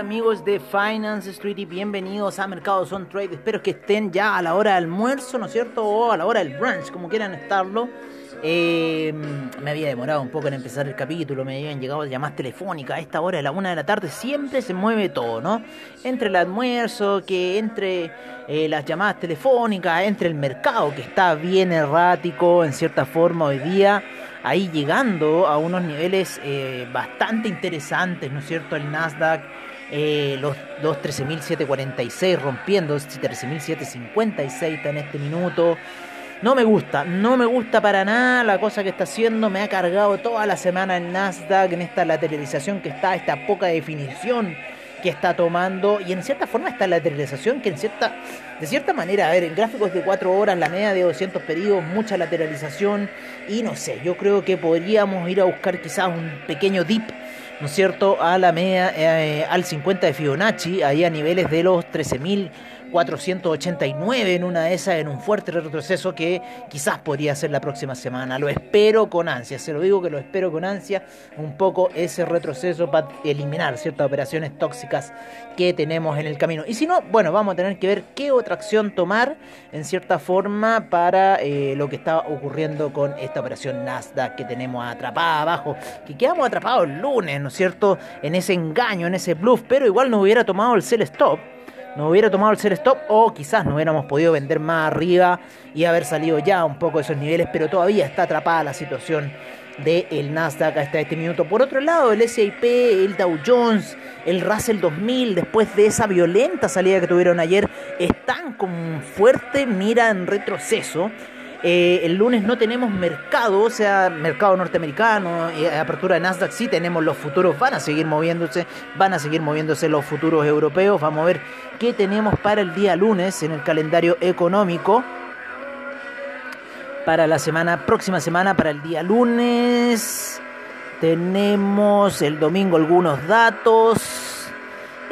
amigos de Finance Street y bienvenidos a Mercados on Trade. Espero que estén ya a la hora del almuerzo, ¿no es cierto? O a la hora del brunch, como quieran estarlo. Eh, me había demorado un poco en empezar el capítulo, me habían llegado llamadas telefónicas. A esta hora de la una de la tarde siempre se mueve todo, ¿no? Entre el almuerzo, que entre eh, las llamadas telefónicas, entre el mercado que está bien errático en cierta forma hoy día ahí llegando a unos niveles eh, bastante interesantes, ¿no es cierto? El Nasdaq, eh, los, los 13.746 rompiendo, 13.756 está en este minuto. No me gusta, no me gusta para nada la cosa que está haciendo. Me ha cargado toda la semana el Nasdaq en esta lateralización que está, esta poca definición que está tomando. Y en cierta forma esta lateralización que en cierta, de cierta manera, a ver, en gráficos de 4 horas, la media de 200 periodos, mucha lateralización. Y no sé, yo creo que podríamos ir a buscar quizás un pequeño dip. ¿No es cierto? A la media, eh, al 50 de Fibonacci, ahí a niveles de los 13.000 489 en una de esas, en un fuerte retroceso que quizás podría ser la próxima semana. Lo espero con ansia, se lo digo que lo espero con ansia, un poco ese retroceso para eliminar ciertas operaciones tóxicas que tenemos en el camino. Y si no, bueno, vamos a tener que ver qué otra acción tomar en cierta forma para eh, lo que está ocurriendo con esta operación Nasdaq que tenemos atrapada abajo, que quedamos atrapados el lunes, ¿no es cierto? En ese engaño, en ese bluff, pero igual nos hubiera tomado el sell stop no hubiera tomado el ser stop o quizás no hubiéramos podido vender más arriba y haber salido ya un poco de esos niveles, pero todavía está atrapada la situación del Nasdaq hasta este minuto. Por otro lado, el SIP, el Dow Jones, el Russell 2000, después de esa violenta salida que tuvieron ayer, están con fuerte mira en retroceso. Eh, el lunes no tenemos mercado, o sea, mercado norteamericano, eh, apertura de Nasdaq sí tenemos los futuros, van a seguir moviéndose, van a seguir moviéndose los futuros europeos. Vamos a ver qué tenemos para el día lunes en el calendario económico. Para la semana, próxima semana, para el día lunes. Tenemos el domingo algunos datos.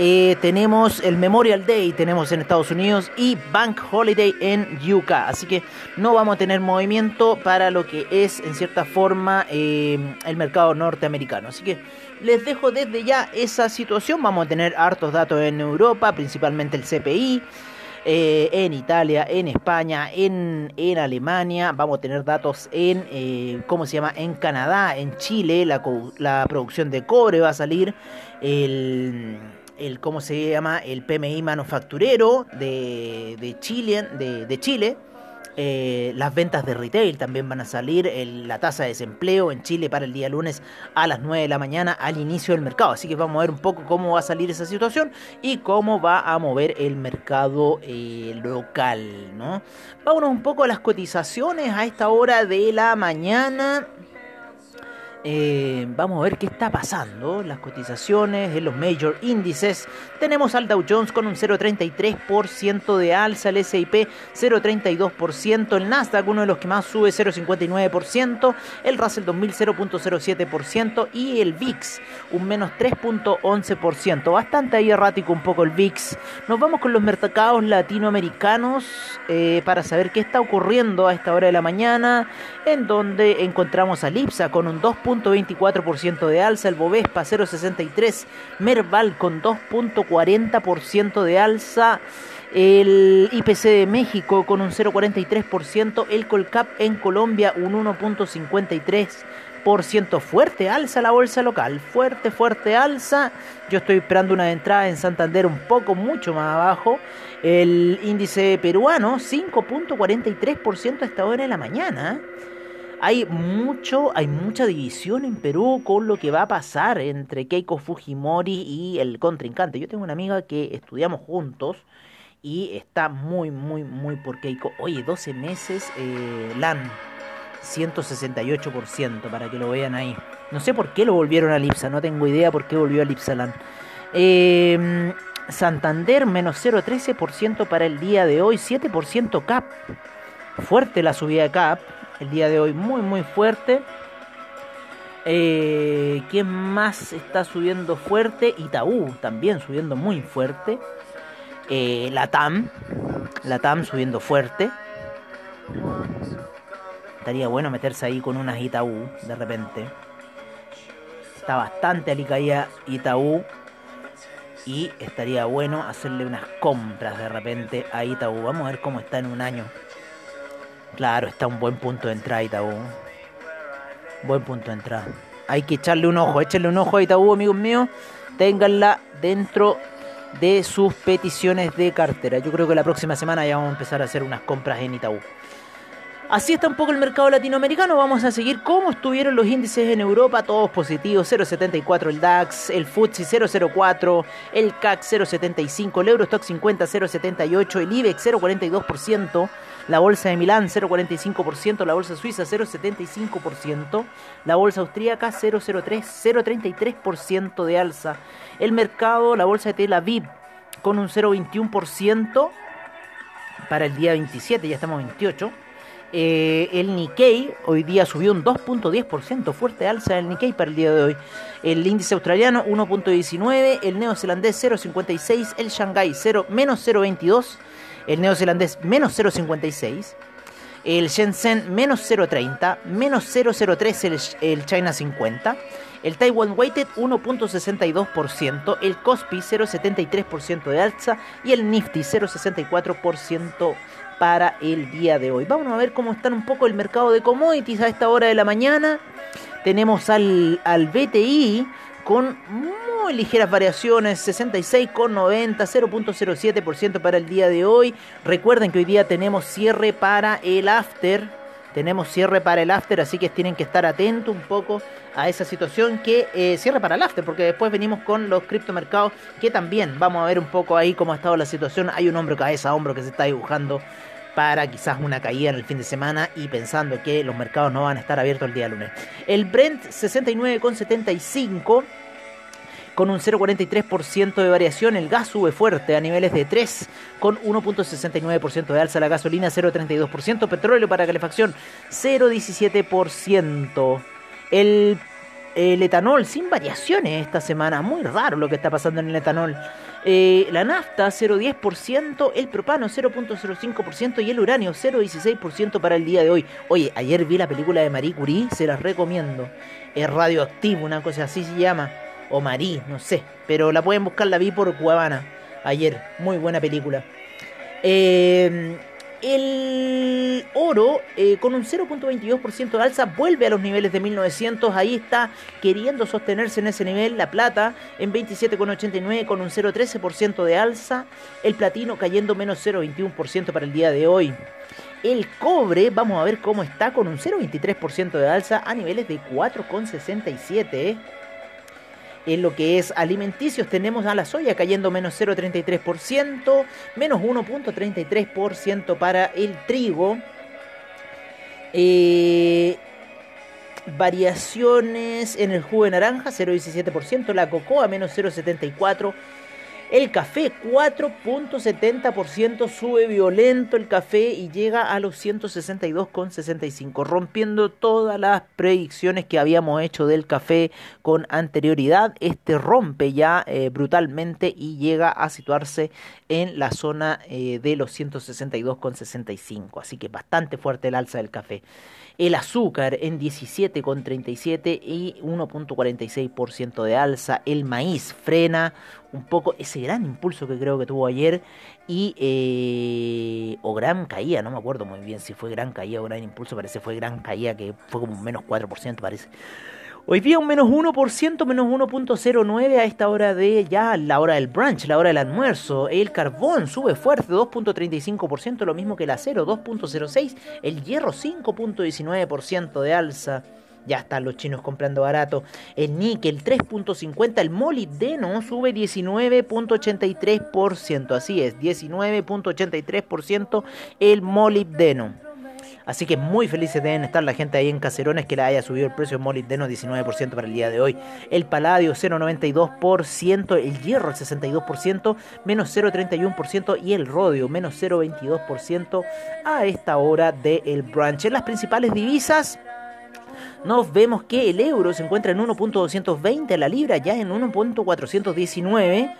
Eh, tenemos el Memorial Day, tenemos en Estados Unidos, y Bank Holiday en UK. Así que no vamos a tener movimiento para lo que es, en cierta forma, eh, el mercado norteamericano. Así que les dejo desde ya esa situación. Vamos a tener hartos datos en Europa, principalmente el CPI. Eh, en Italia, en España, en, en, Alemania, vamos a tener datos en, ¿cómo se llama? En Canadá, en Chile, la, la producción de cobre va a salir, el, el cómo se llama el PMI manufacturero de, de Chile, de, Chile. Eh, las ventas de retail también van a salir, la tasa de desempleo en Chile para el día lunes a las 9 de la mañana al inicio del mercado. Así que vamos a ver un poco cómo va a salir esa situación y cómo va a mover el mercado eh, local. ¿no? Vámonos un poco a las cotizaciones a esta hora de la mañana. Eh, vamos a ver qué está pasando. Las cotizaciones en los major índices. Tenemos al Dow Jones con un 0,33% de alza, el S&P 0,32%, el Nasdaq uno de los que más sube 0,59%, el Russell 2000 0,07% y el VIX un menos 3,11%. Bastante ahí errático un poco el VIX. Nos vamos con los mercados latinoamericanos eh, para saber qué está ocurriendo a esta hora de la mañana, en donde encontramos a Lipsa con un 2. 2.24% de alza, el Bovespa 0.63, Merval con 2.40% de alza, el IPC de México con un 0.43%, el Colcap en Colombia un 1.53%. Fuerte alza la bolsa local, fuerte, fuerte alza. Yo estoy esperando una entrada en Santander un poco, mucho más abajo. El índice peruano 5.43% a esta hora de la mañana hay mucho, hay mucha división en Perú con lo que va a pasar entre Keiko Fujimori y el contrincante. Yo tengo una amiga que estudiamos juntos y está muy, muy, muy por Keiko. Oye, 12 meses, eh, LAN, 168%, para que lo vean ahí. No sé por qué lo volvieron a Lipsa, no tengo idea por qué volvió a Lipsa LAN. Eh, Santander, menos 0,13% para el día de hoy, 7% CAP. Fuerte la subida de CAP el día de hoy muy muy fuerte. Eh, ¿Quién más está subiendo fuerte? Itaú también subiendo muy fuerte. Eh, la TAM. La TAM subiendo fuerte. Estaría bueno meterse ahí con unas Itaú de repente. Está bastante alicaída Itaú. Y estaría bueno hacerle unas compras de repente a Itaú. Vamos a ver cómo está en un año. Claro, está un buen punto de entrada Itaú. Buen punto de entrada. Hay que echarle un ojo, échenle un ojo a Itaú, amigos míos. Ténganla dentro de sus peticiones de cartera. Yo creo que la próxima semana ya vamos a empezar a hacer unas compras en Itaú. Así está un poco el mercado latinoamericano. Vamos a seguir cómo estuvieron los índices en Europa, todos positivos. 0,74 el DAX, el FTSE 0,04, el CAC 0,75, el Eurostock 50 0,78, el IBEX 0,42%, la bolsa de Milán 0,45%, la bolsa suiza 0,75%, la bolsa austríaca 0,03, 0,33% de alza. El mercado, la bolsa de Tel Aviv con un 0,21% para el día 27, ya estamos 28 eh, el Nikkei hoy día subió un 2.10%, fuerte alza del Nikkei para el día de hoy. El índice australiano 1.19, el neozelandés 0.56, el Shanghai 0, menos 0.22, el neozelandés menos 0.56, el Shenzhen menos 0.30, menos 0.03 el, el China 50. El Taiwan Weighted 1.62%, el Kospi 0.73% de alza y el Nifty 0.64% para el día de hoy. Vamos a ver cómo están un poco el mercado de commodities a esta hora de la mañana. Tenemos al, al BTI con muy ligeras variaciones, 66,90, 0.07% para el día de hoy. Recuerden que hoy día tenemos cierre para el after. Tenemos cierre para el after, así que tienen que estar atentos un poco a esa situación que eh, cierre para el after, porque después venimos con los criptomercados, que también vamos a ver un poco ahí cómo ha estado la situación. Hay un hombro cabeza a hombro que se está dibujando para quizás una caída en el fin de semana y pensando que los mercados no van a estar abiertos el día lunes. El Brent 69,75 con un 0,43% de variación. El gas sube fuerte a niveles de 3 con 1,69% de alza. La gasolina 0,32%. Petróleo para calefacción 0,17%. El, el etanol sin variaciones esta semana. Muy raro lo que está pasando en el etanol. Eh, la nafta 0,10%, el propano 0,05% y el uranio 0,16% para el día de hoy. Oye, ayer vi la película de Marie Curie, se las recomiendo. Es radioactivo, una cosa así se llama. O Marie, no sé. Pero la pueden buscar, la vi por Cuevana ayer. Muy buena película. Eh, el oro, eh, con un 0.22% de alza, vuelve a los niveles de 1900. Ahí está queriendo sostenerse en ese nivel. La plata en 27,89 con un 0.13% de alza. El platino cayendo menos 0.21% para el día de hoy. El cobre, vamos a ver cómo está con un 0.23% de alza a niveles de 4,67 en lo que es alimenticios tenemos a la soya cayendo menos 0,33%, menos 1.33% para el trigo. Eh, variaciones en el jugo de naranja 0,17%, la cocoa menos 0,74%, el café 4.70% sube violento el café y llega a los 162,65, rompiendo todas las predicciones que habíamos hecho del café con anterioridad. Este rompe ya eh, brutalmente y llega a situarse en la zona eh, de los 162,65, así que bastante fuerte el alza del café el azúcar en 17,37 y 1.46% de alza, el maíz frena un poco ese gran impulso que creo que tuvo ayer y eh, o gran caída, no me acuerdo muy bien si fue gran caída o gran impulso, parece fue gran caída que fue como un menos 4% parece. Hoy día un menos 1%, menos 1.09 a esta hora de ya la hora del brunch, la hora del almuerzo. El carbón sube fuerte, 2.35%, lo mismo que el acero, 2.06%. El hierro, 5.19% de alza. Ya están los chinos comprando barato. El níquel 3.50. El molibdeno sube 19.83%. Así es, 19.83% el molibdeno. Así que muy felices deben estar la gente ahí en Caserones que le haya subido el precio molibdeno 19% para el día de hoy. El paladio 0,92%, el hierro 62%, menos 0,31% y el rodio menos 0,22% a esta hora del brunch. En las principales divisas nos vemos que el euro se encuentra en 1.220, la libra ya en 1.419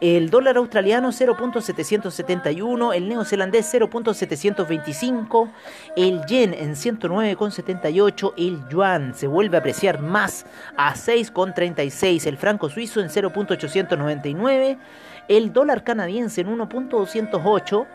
el dólar australiano 0.771, el neozelandés 0.725, el yen en 109.78, el yuan se vuelve a apreciar más a 6.36, el franco suizo en 0.899, el dólar canadiense en 1.208,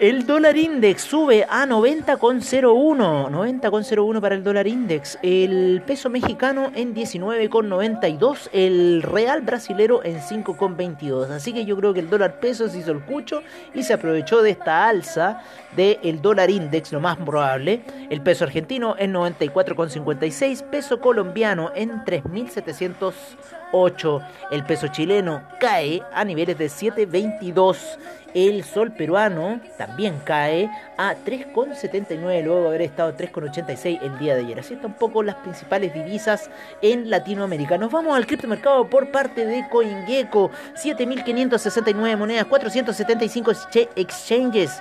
el dólar index sube a 90,01. 90,01 para el dólar index. El peso mexicano en 19,92. El real brasilero en 5,22. Así que yo creo que el dólar peso se hizo el cucho y se aprovechó de esta alza del dólar index, lo más probable. El peso argentino en 94,56. Peso colombiano en 3.708. El peso chileno cae a niveles de 7,22. El sol peruano también cae a 3,79 luego de haber estado 3,86 el día de ayer. Así están un poco las principales divisas en Latinoamérica. Nos vamos al criptomercado por parte de CoinGecko. 7.569 monedas, 475 exchanges.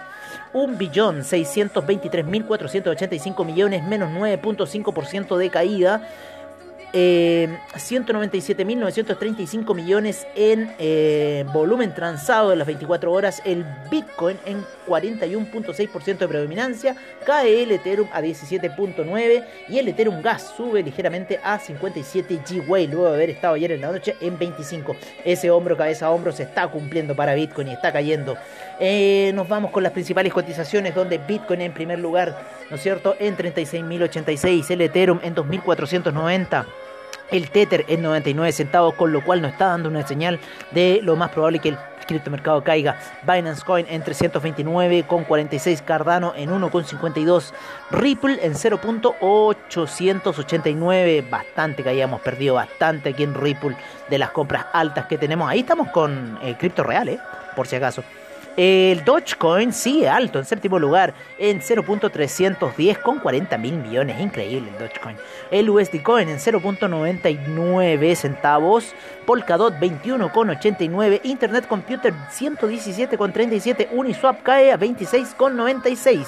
1.623.485 millones, menos 9.5% de caída eh, 197.935 millones en eh, volumen transado en las 24 horas. El Bitcoin en 41.6% de predominancia. Cae el Ethereum a 17.9 y el Ethereum Gas sube ligeramente a 57 GWay luego de haber estado ayer en la noche en 25. Ese hombro cabeza a hombro se está cumpliendo para Bitcoin y está cayendo. Eh, nos vamos con las principales cotizaciones donde Bitcoin en primer lugar, ¿no es cierto? En 36.086, el Ethereum en 2.490. El Tether en 99 centavos, con lo cual nos está dando una señal de lo más probable que el criptomercado caiga. Binance Coin en 329 con 46, Cardano en 1,52, Ripple en 0.889, bastante que hayamos perdido bastante aquí en Ripple de las compras altas que tenemos. Ahí estamos con el cripto real, ¿eh? por si acaso. El Dogecoin sigue alto en séptimo lugar en 0.310 con 40 mil millones. Increíble el Dogecoin. El USD Coin en 0.99 centavos. Polkadot 21,89. Internet Computer 117,37. Uniswap cae a 26,96.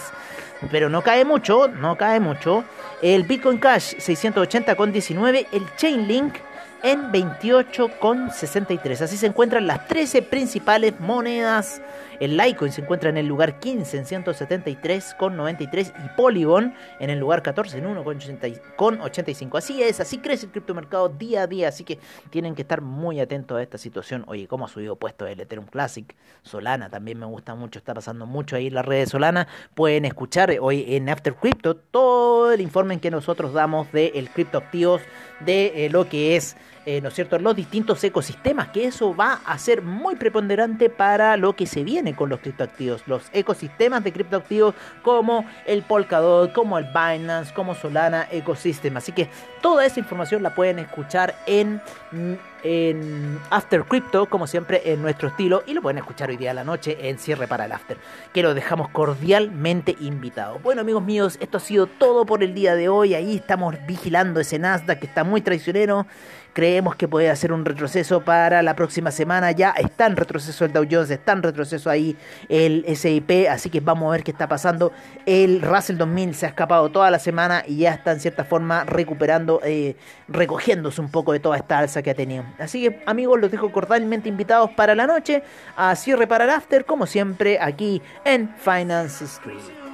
Pero no cae mucho, no cae mucho. El Bitcoin Cash 680,19. El Chainlink en 28,63. Así se encuentran las 13 principales monedas el Litecoin se encuentra en el lugar 15 en 173,93 y Polygon en el lugar 14 en 1,85. Así es, así crece el criptomercado día a día, así que tienen que estar muy atentos a esta situación. Oye, cómo ha subido puesto el Ethereum Classic, Solana también me gusta mucho, está pasando mucho ahí en las redes Solana. Pueden escuchar hoy en After Crypto todo el informe que nosotros damos de el criptoactivos, de eh, lo que es eh, ¿no es cierto?, los distintos ecosistemas, que eso va a ser muy preponderante para lo que se viene con los criptoactivos, los ecosistemas de criptoactivos como el Polkadot, como el Binance, como Solana Ecosystem. Así que toda esa información la pueden escuchar en en After Crypto, como siempre, en nuestro estilo. Y lo pueden escuchar hoy día a la noche en cierre para el After. Que lo dejamos cordialmente invitado. Bueno, amigos míos, esto ha sido todo por el día de hoy. Ahí estamos vigilando ese Nasdaq que está muy traicionero. Creemos que puede hacer un retroceso para la próxima semana. Ya está en retroceso el Dow Jones, está en retroceso ahí el SIP. Así que vamos a ver qué está pasando. El Russell 2000 se ha escapado toda la semana y ya está en cierta forma recuperando, eh, recogiéndose un poco de toda esta alza que ha tenido. Así que amigos, los dejo cordialmente invitados para la noche a cierre para el after, como siempre, aquí en Finance Street.